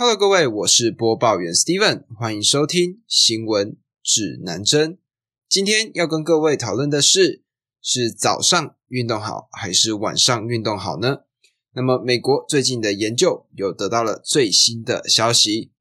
Hello，各位，我是播报员 Steven，欢迎收听新闻指南针。今天要跟各位讨论的是，是早上运动好还是晚上运动好呢？那么，美国最近的研究又得到了最新的消息。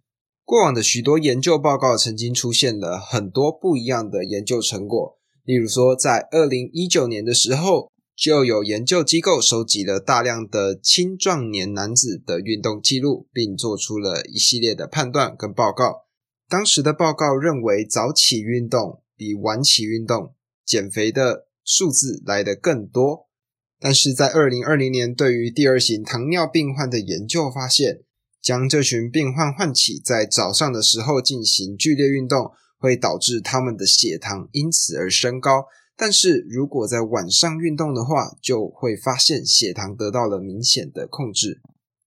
过往的许多研究报告曾经出现了很多不一样的研究成果，例如说，在二零一九年的时候。就有研究机构收集了大量的青壮年男子的运动记录，并做出了一系列的判断跟报告。当时的报告认为，早起运动比晚起运动减肥的数字来得更多。但是在二零二零年，对于第二型糖尿病患的研究发现，将这群病患唤起在早上的时候进行剧烈运动，会导致他们的血糖因此而升高。但是如果在晚上运动的话，就会发现血糖得到了明显的控制。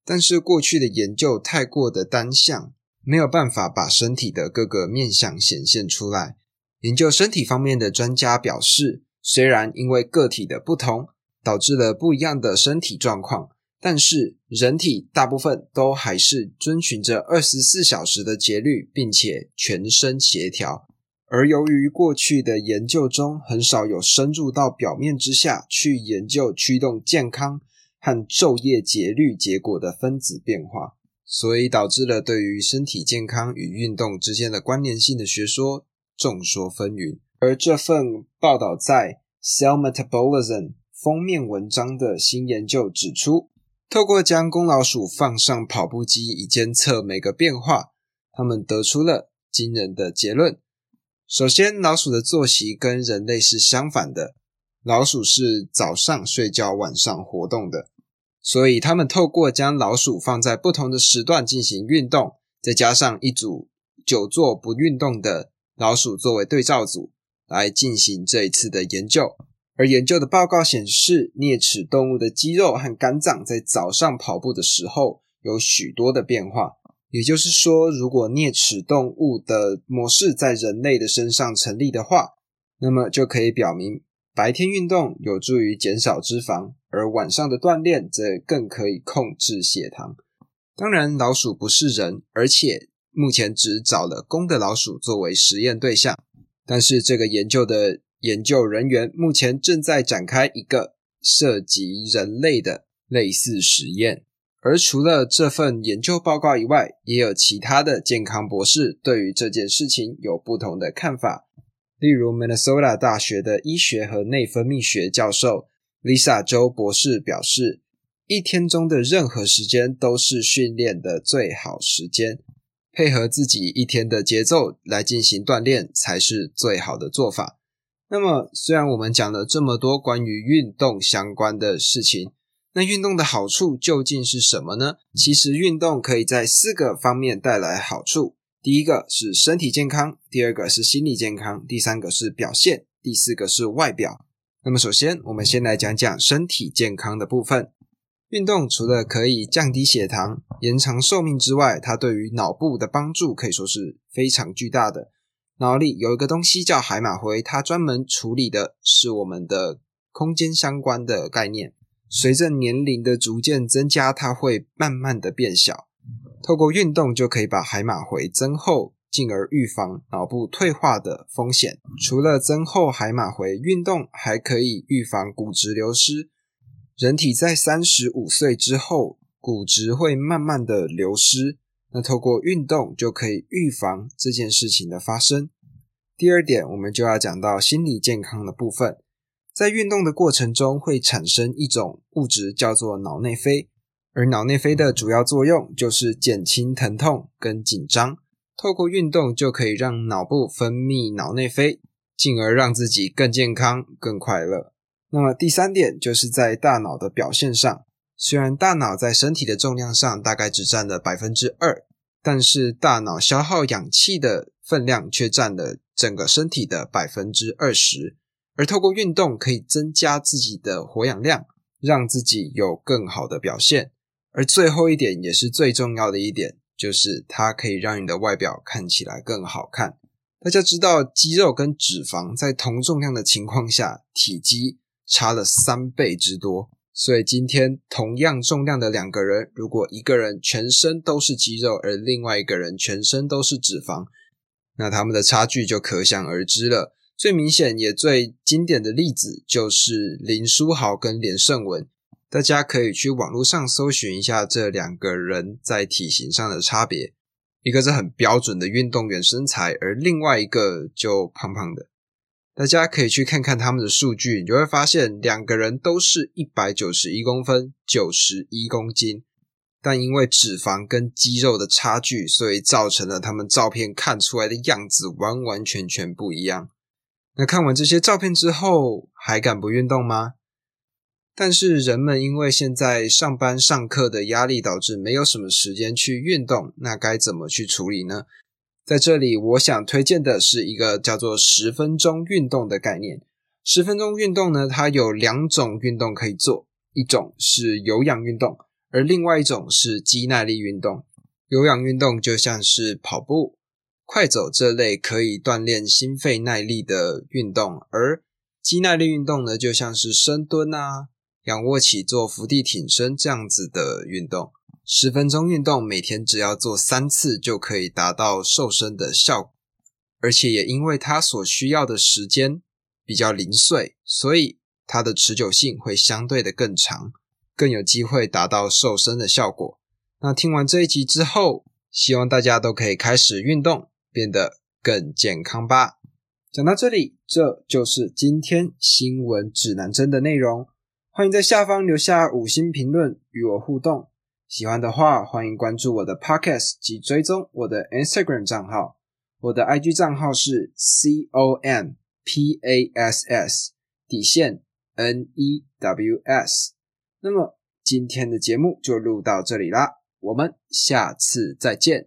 但是过去的研究太过的单向，没有办法把身体的各个面向显现出来。研究身体方面的专家表示，虽然因为个体的不同导致了不一样的身体状况，但是人体大部分都还是遵循着二十四小时的节律，并且全身协调。而由于过去的研究中很少有深入到表面之下去研究驱动健康和昼夜节律结果的分子变化，所以导致了对于身体健康与运动之间的关联性的学说众说纷纭。而这份报道在《Cell Metabolism》封面文章的新研究指出，透过将公老鼠放上跑步机以监测每个变化，他们得出了惊人的结论。首先，老鼠的作息跟人类是相反的。老鼠是早上睡觉，晚上活动的。所以，他们透过将老鼠放在不同的时段进行运动，再加上一组久坐不运动的老鼠作为对照组，来进行这一次的研究。而研究的报告显示，啮齿动物的肌肉和肝脏在早上跑步的时候有许多的变化。也就是说，如果啮齿动物的模式在人类的身上成立的话，那么就可以表明白天运动有助于减少脂肪，而晚上的锻炼则更可以控制血糖。当然，老鼠不是人，而且目前只找了公的老鼠作为实验对象。但是，这个研究的研究人员目前正在展开一个涉及人类的类似实验。而除了这份研究报告以外，也有其他的健康博士对于这件事情有不同的看法。例如，Minnesota 大学的医学和内分泌学教授 Lisa 周博士表示，一天中的任何时间都是训练的最好时间，配合自己一天的节奏来进行锻炼才是最好的做法。那么，虽然我们讲了这么多关于运动相关的事情，那运动的好处究竟是什么呢？其实运动可以在四个方面带来好处。第一个是身体健康，第二个是心理健康，第三个是表现，第四个是外表。那么首先，我们先来讲讲身体健康的部分。运动除了可以降低血糖、延长寿命之外，它对于脑部的帮助可以说是非常巨大的。脑里有一个东西叫海马回，它专门处理的是我们的空间相关的概念。随着年龄的逐渐增加，它会慢慢的变小。透过运动就可以把海马回增厚，进而预防脑部退化的风险。除了增厚海马回，运动还可以预防骨质流失。人体在三十五岁之后，骨质会慢慢的流失。那透过运动就可以预防这件事情的发生。第二点，我们就要讲到心理健康的部分。在运动的过程中会产生一种物质，叫做脑内啡。而脑内啡的主要作用就是减轻疼痛跟紧张。透过运动就可以让脑部分泌脑内啡，进而让自己更健康、更快乐。那么第三点就是在大脑的表现上，虽然大脑在身体的重量上大概只占了百分之二，但是大脑消耗氧气的分量却占了整个身体的百分之二十。而透过运动可以增加自己的活氧量，让自己有更好的表现。而最后一点也是最重要的一点，就是它可以让你的外表看起来更好看。大家知道，肌肉跟脂肪在同重量的情况下，体积差了三倍之多。所以今天同样重量的两个人，如果一个人全身都是肌肉，而另外一个人全身都是脂肪，那他们的差距就可想而知了。最明显也最经典的例子就是林书豪跟连胜文，大家可以去网络上搜寻一下这两个人在体型上的差别，一个是很标准的运动员身材，而另外一个就胖胖的。大家可以去看看他们的数据，你就会发现两个人都是一百九十一公分，九十一公斤。但因为脂肪跟肌肉的差距，所以造成了他们照片看出来的样子完完全全不一样。那看完这些照片之后，还敢不运动吗？但是人们因为现在上班上课的压力，导致没有什么时间去运动，那该怎么去处理呢？在这里，我想推荐的是一个叫做十分钟运动的概念。十分钟运动呢，它有两种运动可以做，一种是有氧运动。而另外一种是肌耐力运动，有氧运动就像是跑步、快走这类可以锻炼心肺耐力的运动，而肌耐力运动呢，就像是深蹲啊、仰卧起坐、伏地挺身这样子的运动。十分钟运动，每天只要做三次就可以达到瘦身的效果，而且也因为它所需要的时间比较零碎，所以它的持久性会相对的更长。更有机会达到瘦身的效果。那听完这一集之后，希望大家都可以开始运动，变得更健康吧。讲到这里，这就是今天新闻指南针的内容。欢迎在下方留下五星评论与我互动。喜欢的话，欢迎关注我的 Podcast 及追踪我的 Instagram 账号。我的 IG 账号是 C O M P A S S 底线 N E W S。那么今天的节目就录到这里啦，我们下次再见。